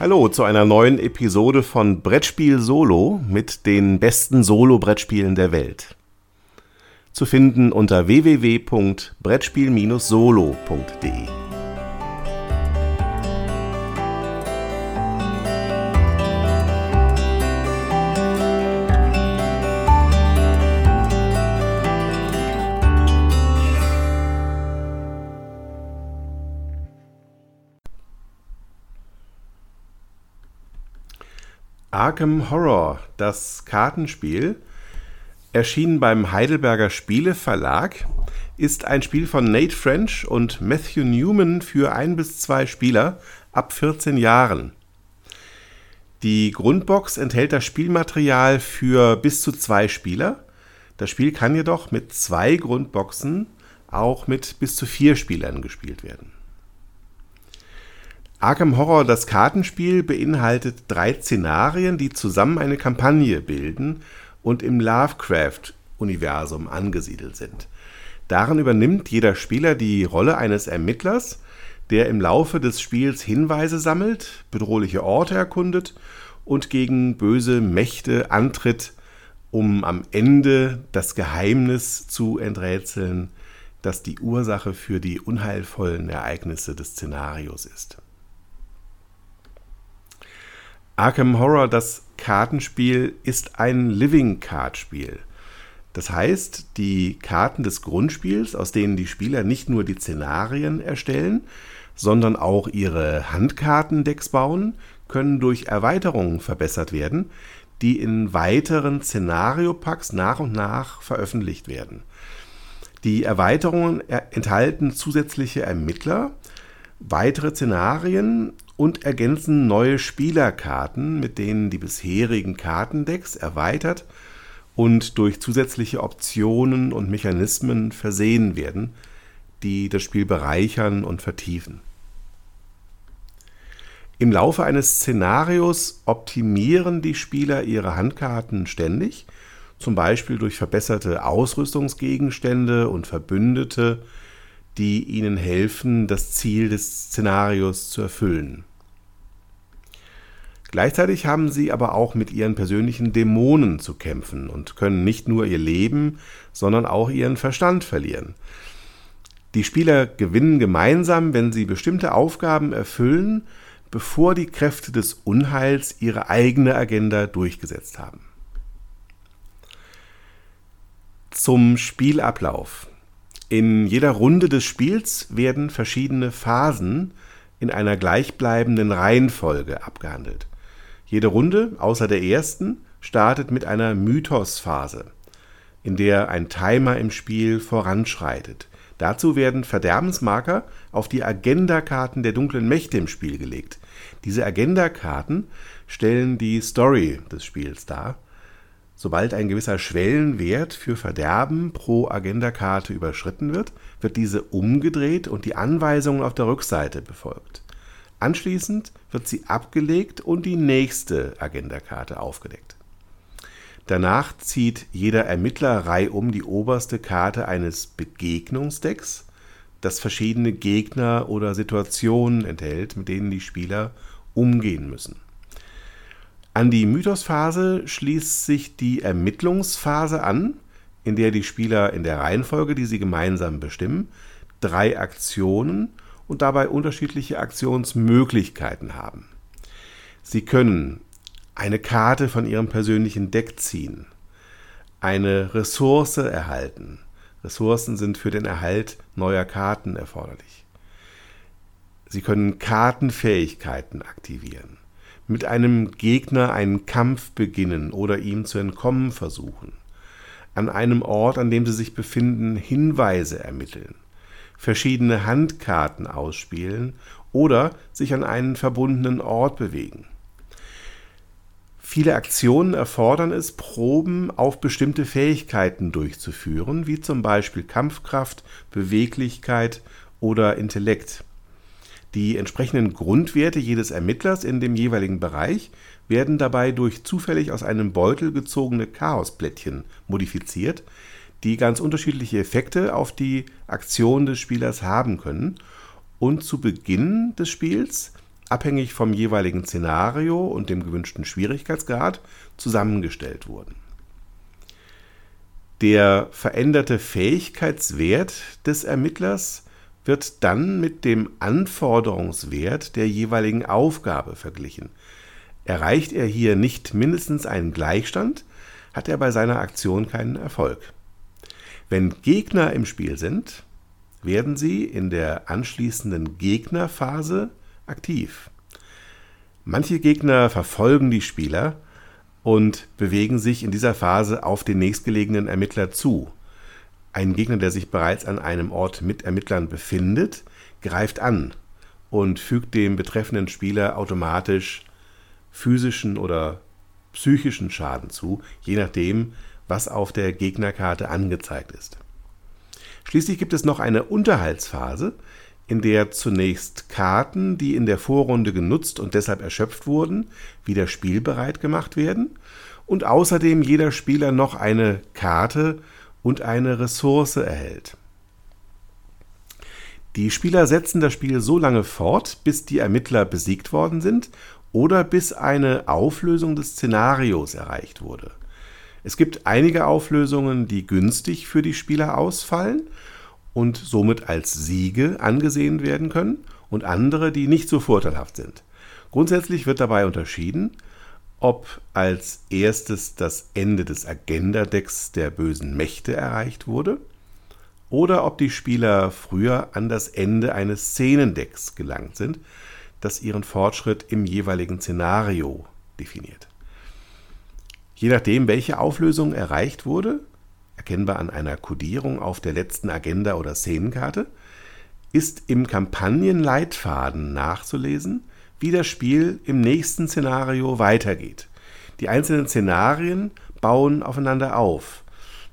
Hallo zu einer neuen Episode von Brettspiel Solo mit den besten Solo-Brettspielen der Welt. Zu finden unter www.brettspiel-solo.de. Arkham Horror, das Kartenspiel, erschienen beim Heidelberger Spiele Verlag, ist ein Spiel von Nate French und Matthew Newman für ein bis zwei Spieler ab 14 Jahren. Die Grundbox enthält das Spielmaterial für bis zu zwei Spieler. Das Spiel kann jedoch mit zwei Grundboxen auch mit bis zu vier Spielern gespielt werden. Arkham Horror, das Kartenspiel, beinhaltet drei Szenarien, die zusammen eine Kampagne bilden und im Lovecraft-Universum angesiedelt sind. Darin übernimmt jeder Spieler die Rolle eines Ermittlers, der im Laufe des Spiels Hinweise sammelt, bedrohliche Orte erkundet und gegen böse Mächte antritt, um am Ende das Geheimnis zu enträtseln, das die Ursache für die unheilvollen Ereignisse des Szenarios ist. Arkham Horror, das Kartenspiel, ist ein Living Card Spiel. Das heißt, die Karten des Grundspiels, aus denen die Spieler nicht nur die Szenarien erstellen, sondern auch ihre Handkartendecks bauen, können durch Erweiterungen verbessert werden, die in weiteren Szenariopacks nach und nach veröffentlicht werden. Die Erweiterungen enthalten zusätzliche Ermittler, weitere Szenarien und ergänzen neue Spielerkarten, mit denen die bisherigen Kartendecks erweitert und durch zusätzliche Optionen und Mechanismen versehen werden, die das Spiel bereichern und vertiefen. Im Laufe eines Szenarios optimieren die Spieler ihre Handkarten ständig, zum Beispiel durch verbesserte Ausrüstungsgegenstände und Verbündete, die ihnen helfen, das Ziel des Szenarios zu erfüllen. Gleichzeitig haben sie aber auch mit ihren persönlichen Dämonen zu kämpfen und können nicht nur ihr Leben, sondern auch ihren Verstand verlieren. Die Spieler gewinnen gemeinsam, wenn sie bestimmte Aufgaben erfüllen, bevor die Kräfte des Unheils ihre eigene Agenda durchgesetzt haben. Zum Spielablauf. In jeder Runde des Spiels werden verschiedene Phasen in einer gleichbleibenden Reihenfolge abgehandelt. Jede Runde, außer der ersten, startet mit einer Mythosphase, in der ein Timer im Spiel voranschreitet. Dazu werden Verderbensmarker auf die Agendakarten der dunklen Mächte im Spiel gelegt. Diese Agendakarten stellen die Story des Spiels dar. Sobald ein gewisser Schwellenwert für Verderben pro Agendakarte überschritten wird, wird diese umgedreht und die Anweisungen auf der Rückseite befolgt. Anschließend wird sie abgelegt und die nächste Agendakarte aufgedeckt. Danach zieht jeder Ermittler reihum die oberste Karte eines Begegnungsdecks, das verschiedene Gegner oder Situationen enthält, mit denen die Spieler umgehen müssen. An die Mythosphase schließt sich die Ermittlungsphase an, in der die Spieler in der Reihenfolge, die sie gemeinsam bestimmen, drei Aktionen und dabei unterschiedliche Aktionsmöglichkeiten haben. Sie können eine Karte von Ihrem persönlichen Deck ziehen, eine Ressource erhalten. Ressourcen sind für den Erhalt neuer Karten erforderlich. Sie können Kartenfähigkeiten aktivieren, mit einem Gegner einen Kampf beginnen oder ihm zu entkommen versuchen, an einem Ort, an dem Sie sich befinden, Hinweise ermitteln verschiedene Handkarten ausspielen oder sich an einen verbundenen Ort bewegen. Viele Aktionen erfordern es, Proben auf bestimmte Fähigkeiten durchzuführen, wie zum Beispiel Kampfkraft, Beweglichkeit oder Intellekt. Die entsprechenden Grundwerte jedes Ermittlers in dem jeweiligen Bereich werden dabei durch zufällig aus einem Beutel gezogene Chaosplättchen modifiziert, die ganz unterschiedliche Effekte auf die Aktion des Spielers haben können. Und zu Beginn des Spiels abhängig vom jeweiligen Szenario und dem gewünschten Schwierigkeitsgrad zusammengestellt wurden. Der veränderte Fähigkeitswert des Ermittlers wird dann mit dem Anforderungswert der jeweiligen Aufgabe verglichen. Erreicht er hier nicht mindestens einen Gleichstand, hat er bei seiner Aktion keinen Erfolg. Wenn Gegner im Spiel sind, werden sie in der anschließenden Gegnerphase aktiv. Manche Gegner verfolgen die Spieler und bewegen sich in dieser Phase auf den nächstgelegenen Ermittler zu. Ein Gegner, der sich bereits an einem Ort mit Ermittlern befindet, greift an und fügt dem betreffenden Spieler automatisch physischen oder psychischen Schaden zu, je nachdem, was auf der Gegnerkarte angezeigt ist. Schließlich gibt es noch eine Unterhaltsphase, in der zunächst Karten, die in der Vorrunde genutzt und deshalb erschöpft wurden, wieder spielbereit gemacht werden und außerdem jeder Spieler noch eine Karte und eine Ressource erhält. Die Spieler setzen das Spiel so lange fort, bis die Ermittler besiegt worden sind oder bis eine Auflösung des Szenarios erreicht wurde. Es gibt einige Auflösungen, die günstig für die Spieler ausfallen und somit als Siege angesehen werden können und andere, die nicht so vorteilhaft sind. Grundsätzlich wird dabei unterschieden, ob als erstes das Ende des Agenda-Decks der bösen Mächte erreicht wurde oder ob die Spieler früher an das Ende eines Szenendecks gelangt sind, das ihren Fortschritt im jeweiligen Szenario definiert. Je nachdem, welche Auflösung erreicht wurde, erkennbar an einer Kodierung auf der letzten Agenda oder Szenenkarte, ist im Kampagnenleitfaden nachzulesen, wie das Spiel im nächsten Szenario weitergeht. Die einzelnen Szenarien bauen aufeinander auf.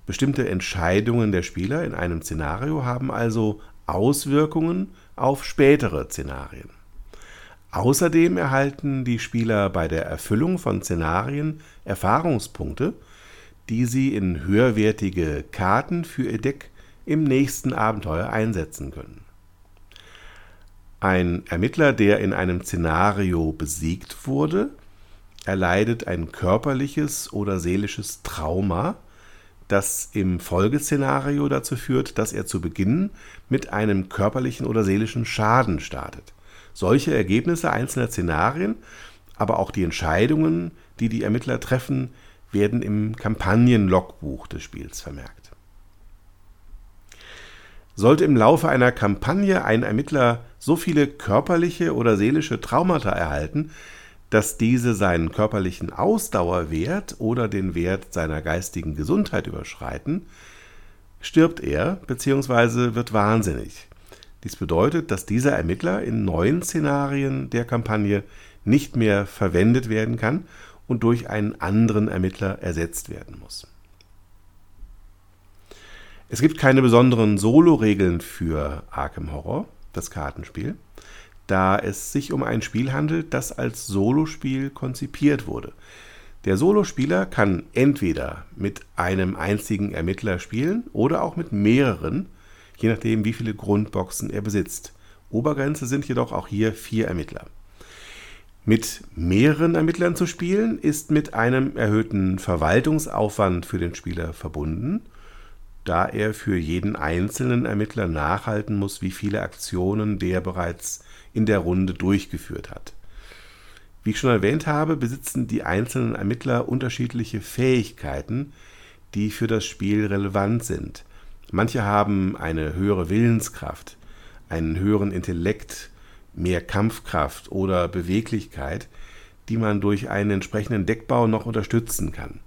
Bestimmte Entscheidungen der Spieler in einem Szenario haben also Auswirkungen auf spätere Szenarien. Außerdem erhalten die Spieler bei der Erfüllung von Szenarien Erfahrungspunkte, die sie in höherwertige Karten für ihr Deck im nächsten Abenteuer einsetzen können. Ein Ermittler, der in einem Szenario besiegt wurde, erleidet ein körperliches oder seelisches Trauma, das im Folgeszenario dazu führt, dass er zu Beginn mit einem körperlichen oder seelischen Schaden startet. Solche Ergebnisse einzelner Szenarien, aber auch die Entscheidungen, die die Ermittler treffen, werden im Kampagnenlogbuch des Spiels vermerkt. Sollte im Laufe einer Kampagne ein Ermittler so viele körperliche oder seelische Traumata erhalten, dass diese seinen körperlichen Ausdauerwert oder den Wert seiner geistigen Gesundheit überschreiten, stirbt er bzw. wird wahnsinnig. Dies bedeutet, dass dieser Ermittler in neuen Szenarien der Kampagne nicht mehr verwendet werden kann und durch einen anderen Ermittler ersetzt werden muss. Es gibt keine besonderen Solo-Regeln für Arkham Horror, das Kartenspiel, da es sich um ein Spiel handelt, das als Solospiel konzipiert wurde. Der Solospieler kann entweder mit einem einzigen Ermittler spielen oder auch mit mehreren, je nachdem, wie viele Grundboxen er besitzt. Obergrenze sind jedoch auch hier vier Ermittler. Mit mehreren Ermittlern zu spielen ist mit einem erhöhten Verwaltungsaufwand für den Spieler verbunden, da er für jeden einzelnen Ermittler nachhalten muss, wie viele Aktionen der bereits in der Runde durchgeführt hat. Wie ich schon erwähnt habe, besitzen die einzelnen Ermittler unterschiedliche Fähigkeiten, die für das Spiel relevant sind. Manche haben eine höhere Willenskraft, einen höheren Intellekt, mehr Kampfkraft oder Beweglichkeit, die man durch einen entsprechenden Deckbau noch unterstützen kann.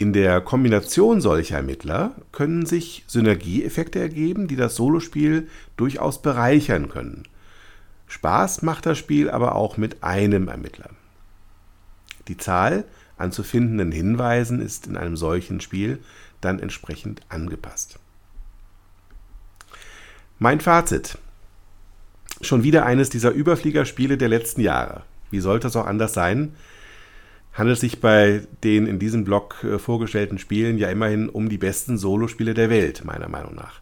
In der Kombination solcher Ermittler können sich Synergieeffekte ergeben, die das Solospiel durchaus bereichern können. Spaß macht das Spiel aber auch mit einem Ermittler. Die Zahl an zu findenden Hinweisen ist in einem solchen Spiel dann entsprechend angepasst. Mein Fazit. Schon wieder eines dieser Überfliegerspiele der letzten Jahre. Wie sollte es auch anders sein? Handelt sich bei den in diesem Blog äh, vorgestellten Spielen ja immerhin um die besten Solospiele der Welt, meiner Meinung nach.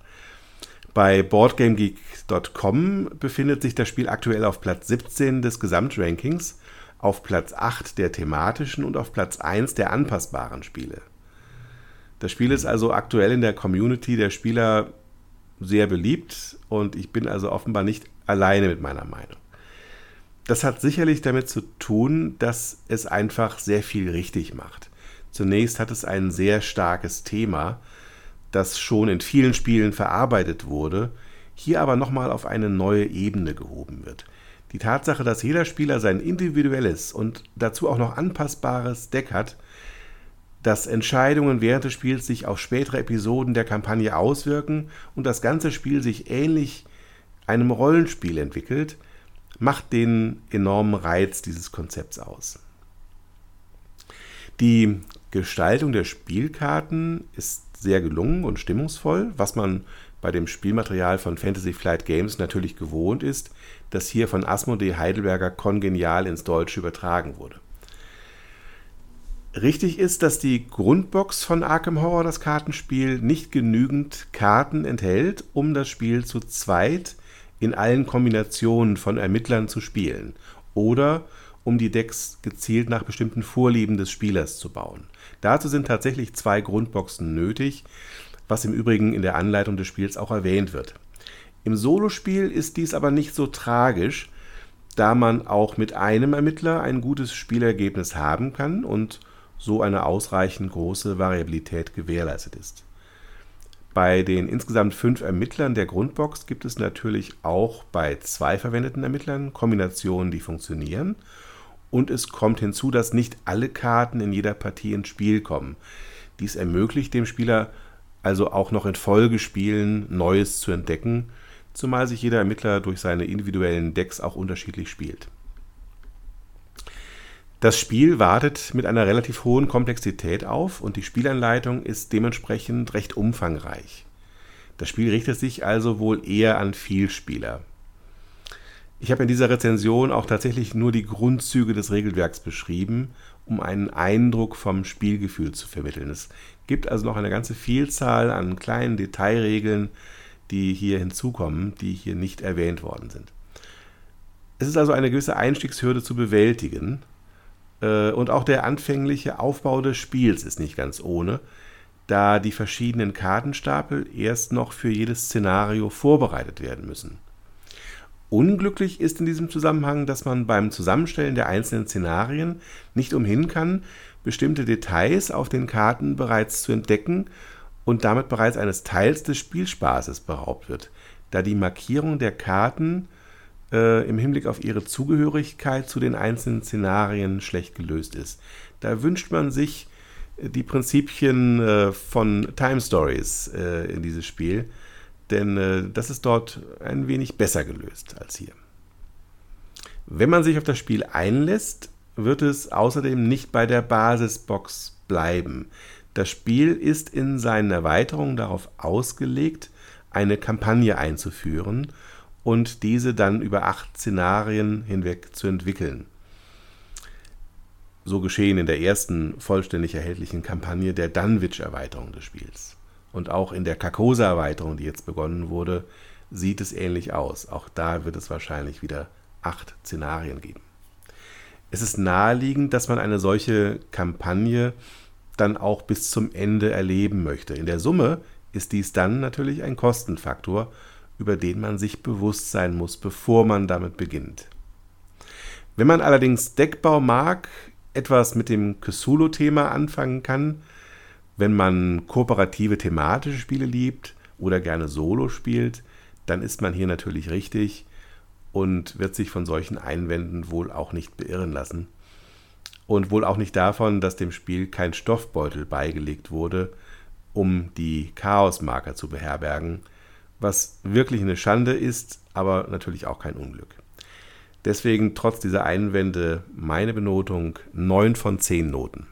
Bei BoardGameGeek.com befindet sich das Spiel aktuell auf Platz 17 des Gesamtrankings, auf Platz 8 der thematischen und auf Platz 1 der anpassbaren Spiele. Das Spiel ist also aktuell in der Community der Spieler sehr beliebt und ich bin also offenbar nicht alleine mit meiner Meinung. Das hat sicherlich damit zu tun, dass es einfach sehr viel richtig macht. Zunächst hat es ein sehr starkes Thema, das schon in vielen Spielen verarbeitet wurde, hier aber nochmal auf eine neue Ebene gehoben wird. Die Tatsache, dass jeder Spieler sein individuelles und dazu auch noch anpassbares Deck hat, dass Entscheidungen während des Spiels sich auf spätere Episoden der Kampagne auswirken und das ganze Spiel sich ähnlich einem Rollenspiel entwickelt, macht den enormen Reiz dieses Konzepts aus. Die Gestaltung der Spielkarten ist sehr gelungen und stimmungsvoll, was man bei dem Spielmaterial von Fantasy Flight Games natürlich gewohnt ist, das hier von Asmodee Heidelberger kongenial ins Deutsche übertragen wurde. Richtig ist, dass die Grundbox von Arkham Horror, das Kartenspiel, nicht genügend Karten enthält, um das Spiel zu zweit in allen Kombinationen von Ermittlern zu spielen oder um die Decks gezielt nach bestimmten Vorlieben des Spielers zu bauen. Dazu sind tatsächlich zwei Grundboxen nötig, was im Übrigen in der Anleitung des Spiels auch erwähnt wird. Im Solospiel ist dies aber nicht so tragisch, da man auch mit einem Ermittler ein gutes Spielergebnis haben kann und so eine ausreichend große Variabilität gewährleistet ist. Bei den insgesamt fünf Ermittlern der Grundbox gibt es natürlich auch bei zwei verwendeten Ermittlern Kombinationen, die funktionieren. Und es kommt hinzu, dass nicht alle Karten in jeder Partie ins Spiel kommen. Dies ermöglicht dem Spieler also auch noch in Folgespielen Neues zu entdecken zumal sich jeder Ermittler durch seine individuellen Decks auch unterschiedlich spielt. Das Spiel wartet mit einer relativ hohen Komplexität auf und die Spielanleitung ist dementsprechend recht umfangreich. Das Spiel richtet sich also wohl eher an Vielspieler. Ich habe in dieser Rezension auch tatsächlich nur die Grundzüge des Regelwerks beschrieben, um einen Eindruck vom Spielgefühl zu vermitteln. Es gibt also noch eine ganze Vielzahl an kleinen Detailregeln, die hier hinzukommen, die hier nicht erwähnt worden sind. Es ist also eine gewisse Einstiegshürde zu bewältigen. Äh, und auch der anfängliche Aufbau des Spiels ist nicht ganz ohne, da die verschiedenen Kartenstapel erst noch für jedes Szenario vorbereitet werden müssen. Unglücklich ist in diesem Zusammenhang, dass man beim Zusammenstellen der einzelnen Szenarien nicht umhin kann, bestimmte Details auf den Karten bereits zu entdecken und damit bereits eines Teils des Spielspaßes beraubt wird, da die Markierung der Karten äh, im Hinblick auf ihre Zugehörigkeit zu den einzelnen Szenarien schlecht gelöst ist. Da wünscht man sich äh, die Prinzipien äh, von Time Stories äh, in dieses Spiel, denn äh, das ist dort ein wenig besser gelöst als hier. Wenn man sich auf das Spiel einlässt, wird es außerdem nicht bei der Basisbox bleiben. Das Spiel ist in seinen Erweiterungen darauf ausgelegt, eine Kampagne einzuführen und diese dann über acht Szenarien hinweg zu entwickeln. So geschehen in der ersten vollständig erhältlichen Kampagne der Dunwich-Erweiterung des Spiels. Und auch in der Carcosa-Erweiterung, die jetzt begonnen wurde, sieht es ähnlich aus. Auch da wird es wahrscheinlich wieder acht Szenarien geben. Es ist naheliegend, dass man eine solche Kampagne dann auch bis zum Ende erleben möchte. In der Summe ist dies dann natürlich ein Kostenfaktor, über den man sich bewusst sein muss, bevor man damit beginnt. Wenn man allerdings Deckbau mag, etwas mit dem Cthulhu-Thema anfangen kann, wenn man kooperative thematische Spiele liebt oder gerne Solo spielt, dann ist man hier natürlich richtig und wird sich von solchen Einwänden wohl auch nicht beirren lassen und wohl auch nicht davon, dass dem Spiel kein Stoffbeutel beigelegt wurde, um die Chaosmarker zu beherbergen, was wirklich eine Schande ist, aber natürlich auch kein Unglück. Deswegen trotz dieser Einwände meine Benotung 9 von 10 Noten.